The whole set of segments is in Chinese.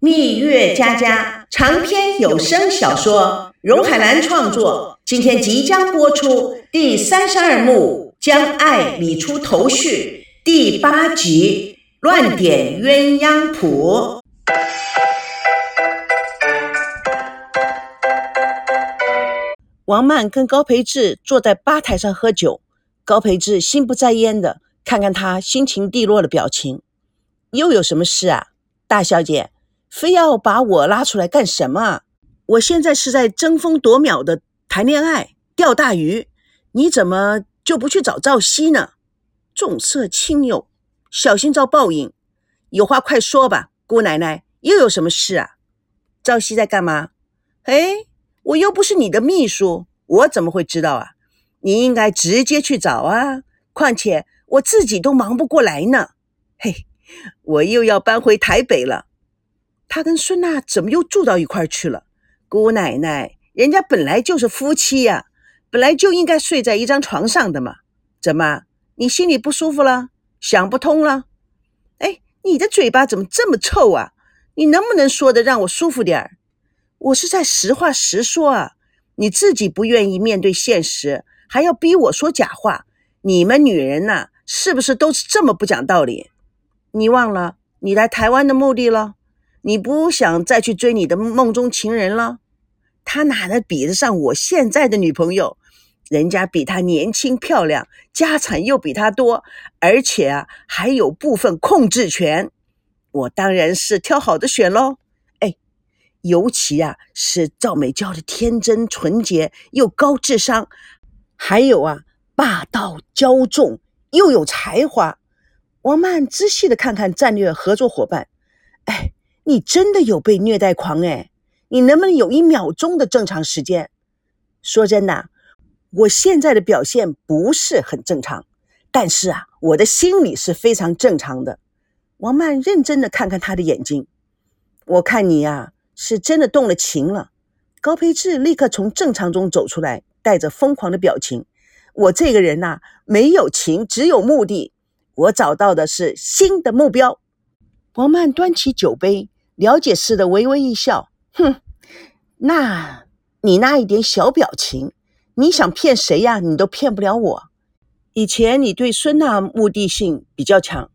蜜月佳佳长篇有声小说，荣海兰创作，今天即将播出第三十二幕，将爱理出头绪，第八集乱点鸳鸯谱。王曼跟高培志坐在吧台上喝酒，高培志心不在焉的看看他心情低落的表情，又有什么事啊，大小姐？非要把我拉出来干什么？我现在是在争分夺秒的谈恋爱、钓大鱼，你怎么就不去找赵熙呢？重色轻友，小心遭报应。有话快说吧，姑奶奶，又有什么事啊？赵熙在干嘛？哎，我又不是你的秘书，我怎么会知道啊？你应该直接去找啊！况且我自己都忙不过来呢。嘿，我又要搬回台北了。他跟孙娜怎么又住到一块去了？姑奶奶，人家本来就是夫妻呀，本来就应该睡在一张床上的嘛。怎么，你心里不舒服了？想不通了？哎，你的嘴巴怎么这么臭啊？你能不能说的让我舒服点儿？我是在实话实说啊。你自己不愿意面对现实，还要逼我说假话。你们女人呐，是不是都是这么不讲道理？你忘了你来台湾的目的了？你不想再去追你的梦中情人了？他哪能比得上我现在的女朋友？人家比他年轻漂亮，家产又比他多，而且啊还有部分控制权。我当然是挑好的选喽。哎，尤其啊是赵美娇的天真纯洁又高智商，还有啊霸道骄纵又有才华。王曼仔细的看看战略合作伙伴，哎。你真的有被虐待狂哎！你能不能有一秒钟的正常时间？说真的，我现在的表现不是很正常，但是啊，我的心理是非常正常的。王曼认真的看看他的眼睛，我看你呀，是真的动了情了。高培志立刻从正常中走出来，带着疯狂的表情。我这个人呐，没有情，只有目的。我找到的是新的目标。王曼端起酒杯。了解似的微微一笑，哼，那你那一点小表情，你想骗谁呀？你都骗不了我。以前你对孙娜目的性比较强，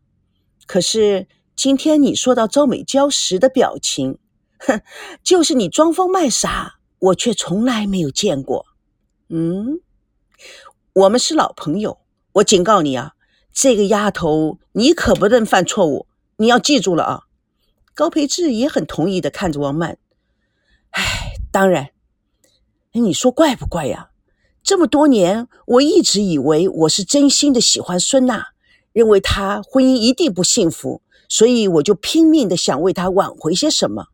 可是今天你说到周美娇时的表情，哼，就是你装疯卖傻，我却从来没有见过。嗯，我们是老朋友，我警告你啊，这个丫头，你可不能犯错误，你要记住了啊。高培志也很同意的看着王曼，唉，当然，你说怪不怪呀？这么多年，我一直以为我是真心的喜欢孙娜，认为她婚姻一定不幸福，所以我就拼命的想为她挽回些什么。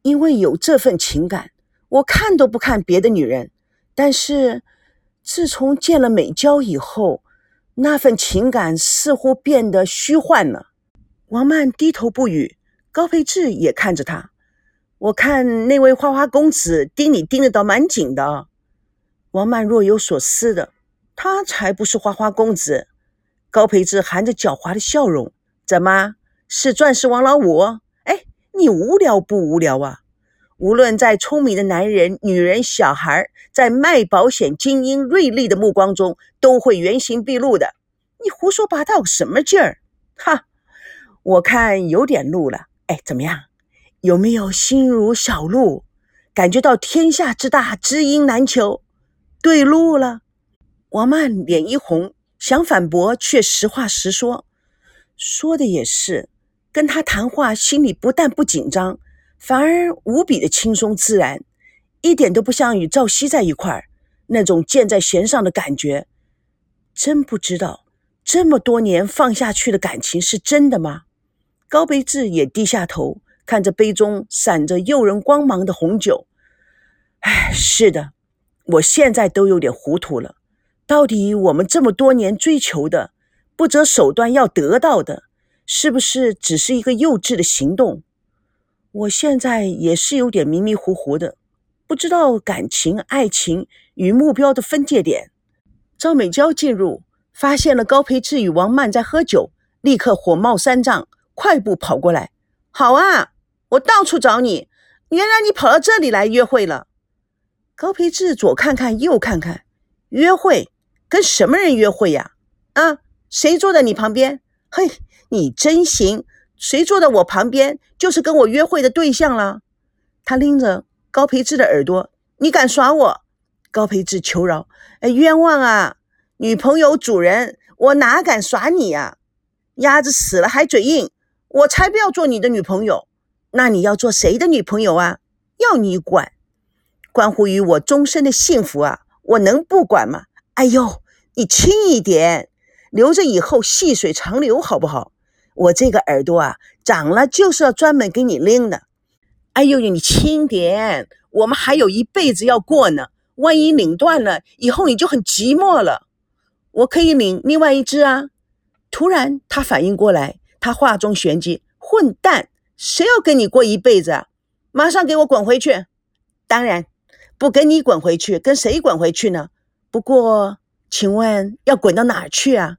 因为有这份情感，我看都不看别的女人。但是自从见了美娇以后，那份情感似乎变得虚幻了。王曼低头不语。高培志也看着他，我看那位花花公子盯你盯得倒蛮紧的。王曼若有所思的，他才不是花花公子。高培志含着狡猾的笑容，怎么是钻石王老五？哎，你无聊不无聊啊？无论在聪明的男人、女人、小孩，在卖保险精英锐利的目光中，都会原形毕露的。你胡说八道什么劲儿？哈，我看有点路了。哎，怎么样？有没有心如小鹿，感觉到天下之大，知音难求？对路了。王曼脸一红，想反驳，却实话实说。说的也是，跟他谈话，心里不但不紧张，反而无比的轻松自然，一点都不像与赵熙在一块儿那种箭在弦上的感觉。真不知道，这么多年放下去的感情是真的吗？高培志也低下头，看着杯中闪着诱人光芒的红酒。唉，是的，我现在都有点糊涂了。到底我们这么多年追求的、不择手段要得到的，是不是只是一个幼稚的行动？我现在也是有点迷迷糊糊的，不知道感情、爱情与目标的分界点。赵美娇进入，发现了高培志与王曼在喝酒，立刻火冒三丈。快步跑过来，好啊！我到处找你，原来你跑到这里来约会了。高培志左看看右看看，约会跟什么人约会呀？啊，谁坐在你旁边？嘿，你真行，谁坐在我旁边就是跟我约会的对象了。他拎着高培志的耳朵，你敢耍我？高培志求饶，哎，冤枉啊！女朋友主人，我哪敢耍你呀？鸭子死了还嘴硬，我才不要做你的女朋友。那你要做谁的女朋友啊？要你管？关乎于我终身的幸福啊！我能不管吗？哎呦，你轻一点，留着以后细水长流好不好？我这个耳朵啊，长了就是要专门给你拎的。哎呦呦，你轻点，我们还有一辈子要过呢。万一拧断了，以后你就很寂寞了。我可以拧另外一只啊！突然，他反应过来，他话中玄机：“混蛋，谁要跟你过一辈子啊？马上给我滚回去！当然不跟你滚回去，跟谁滚回去呢？不过，请问要滚到哪儿去啊？”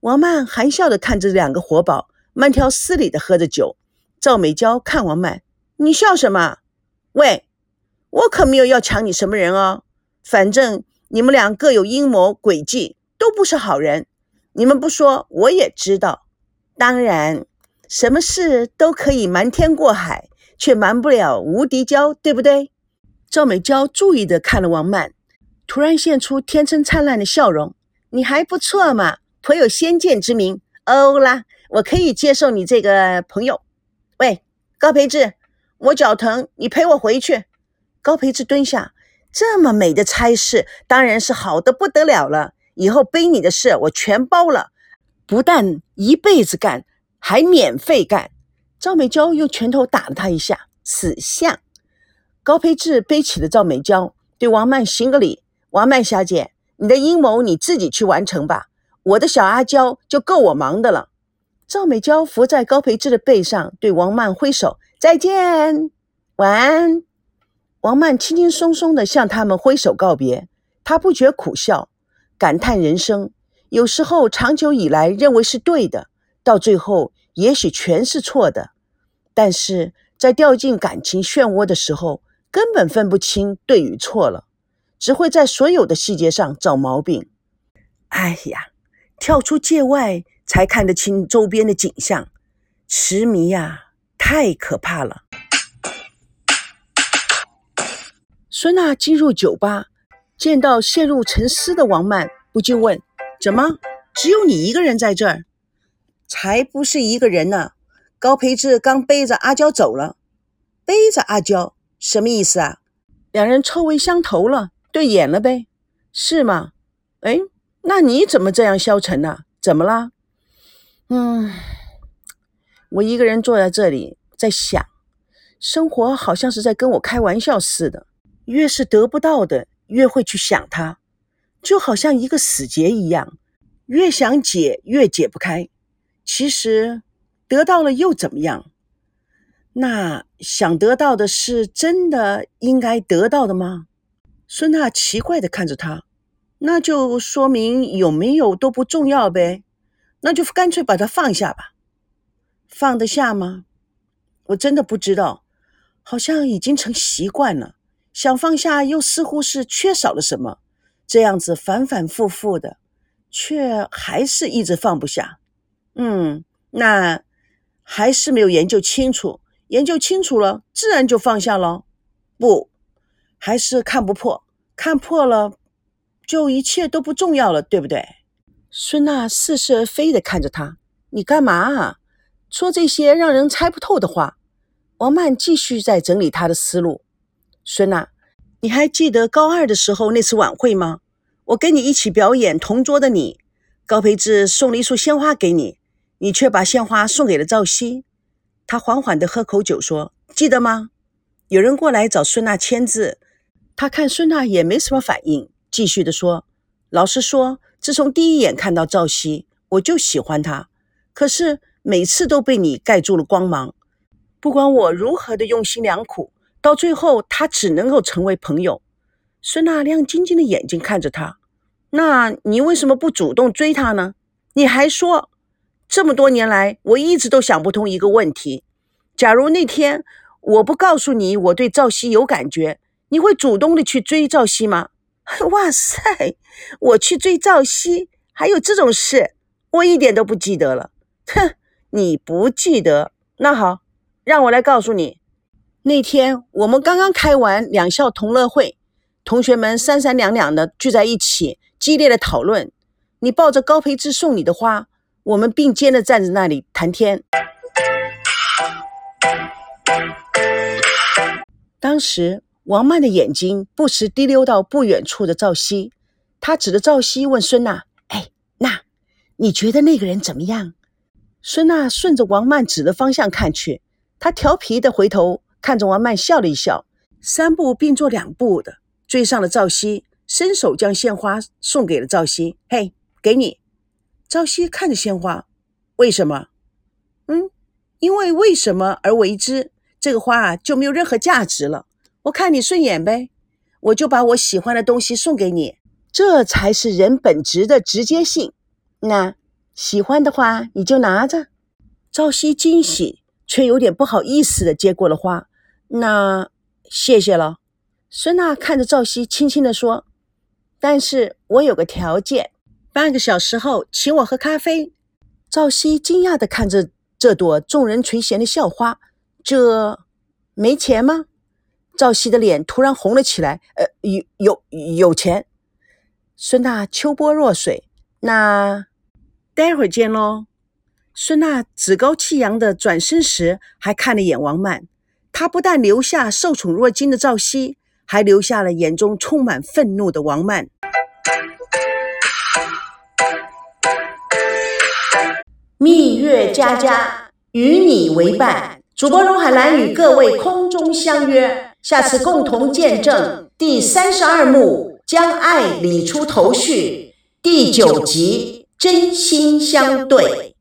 王曼含笑的看着两个活宝，慢条斯理的喝着酒。赵美娇看王曼：“你笑什么？喂，我可没有要抢你什么人哦。”反正你们俩各有阴谋诡计，都不是好人。你们不说，我也知道。当然，什么事都可以瞒天过海，却瞒不了无敌娇，对不对？赵美娇注意地看了王曼，突然现出天真灿烂的笑容。你还不错嘛，颇有先见之明。欧啦，我可以接受你这个朋友。喂，高培志，我脚疼，你陪我回去。高培志蹲下。这么美的差事，当然是好的不得了了。以后背你的事我全包了，不但一辈子干，还免费干。赵美娇用拳头打了他一下，死相。高培志背起了赵美娇，对王曼行个礼：“王曼小姐，你的阴谋你自己去完成吧，我的小阿娇就够我忙的了。”赵美娇伏在高培志的背上，对王曼挥手：“再见，晚安。”王曼轻轻松松地向他们挥手告别，她不觉苦笑，感叹人生有时候长久以来认为是对的，到最后也许全是错的。但是在掉进感情漩涡的时候，根本分不清对与错了，只会在所有的细节上找毛病。哎呀，跳出界外才看得清周边的景象，痴迷呀，太可怕了。孙娜进入酒吧，见到陷入沉思的王曼，不禁问：“怎么只有你一个人在这儿？”“才不是一个人呢！”高培志刚背着阿娇走了。背着阿娇什么意思啊？两人臭味相投了，对眼了呗？是吗？哎，那你怎么这样消沉呢？怎么了？嗯，我一个人坐在这里，在想，生活好像是在跟我开玩笑似的。越是得不到的，越会去想它，就好像一个死结一样，越想解越解不开。其实得到了又怎么样？那想得到的是真的应该得到的吗？孙娜奇怪的看着他，那就说明有没有都不重要呗。那就干脆把它放下吧。放得下吗？我真的不知道，好像已经成习惯了。想放下，又似乎是缺少了什么，这样子反反复复的，却还是一直放不下。嗯，那还是没有研究清楚，研究清楚了，自然就放下了。不，还是看不破，看破了，就一切都不重要了，对不对？孙娜似是而非的看着他，你干嘛啊？说这些让人猜不透的话。王曼继续在整理他的思路。孙娜，你还记得高二的时候那次晚会吗？我跟你一起表演《同桌的你》，高培志送了一束鲜花给你，你却把鲜花送给了赵熙。他缓缓地喝口酒说：“记得吗？”有人过来找孙娜签字，他看孙娜也没什么反应，继续地说：“老实说，自从第一眼看到赵熙，我就喜欢他，可是每次都被你盖住了光芒。不管我如何的用心良苦。”到最后，他只能够成为朋友。孙娜亮晶晶的眼睛看着他，那你为什么不主动追他呢？你还说，这么多年来，我一直都想不通一个问题：假如那天我不告诉你我对赵熙有感觉，你会主动的去追赵熙吗？哇塞，我去追赵熙，还有这种事，我一点都不记得了。哼，你不记得？那好，让我来告诉你，那天我们刚刚开完两校同乐会，同学们三三两两的聚在一起，激烈的讨论。你抱着高培志送你的花，我们并肩的站在那里谈天。当时，王曼的眼睛不时滴溜到不远处的赵熙，他指着赵熙问孙娜：“哎，娜，你觉得那个人怎么样？”孙娜顺着王曼指的方向看去，她调皮的回头看着王曼，笑了一笑，三步并作两步的追上了赵熙，伸手将鲜花送给了赵熙。嘿，给你。赵熙看着鲜花，为什么？嗯，因为为什么而为之？这个花啊就没有任何价值了。我看你顺眼呗，我就把我喜欢的东西送给你，这才是人本质的直接性。那喜欢的话你就拿着。赵熙惊喜却有点不好意思的接过了花。那谢谢了。孙娜看着赵熙，轻轻的说：“但是我有个条件，半个小时后请我喝咖啡。”赵熙惊讶的看着这朵众人垂涎的校花。这没钱吗？赵熙的脸突然红了起来。呃，有有有钱。孙娜秋波若水，那待会儿见喽。孙娜趾高气扬的转身时，还看了眼王曼。她不但留下受宠若惊的赵熙，还留下了眼中充满愤怒的王曼。蜜月佳佳，与你为伴。主播荣海兰与各位空中相约，下次共同见证第三十二幕将爱理出头绪，第九集真心相对。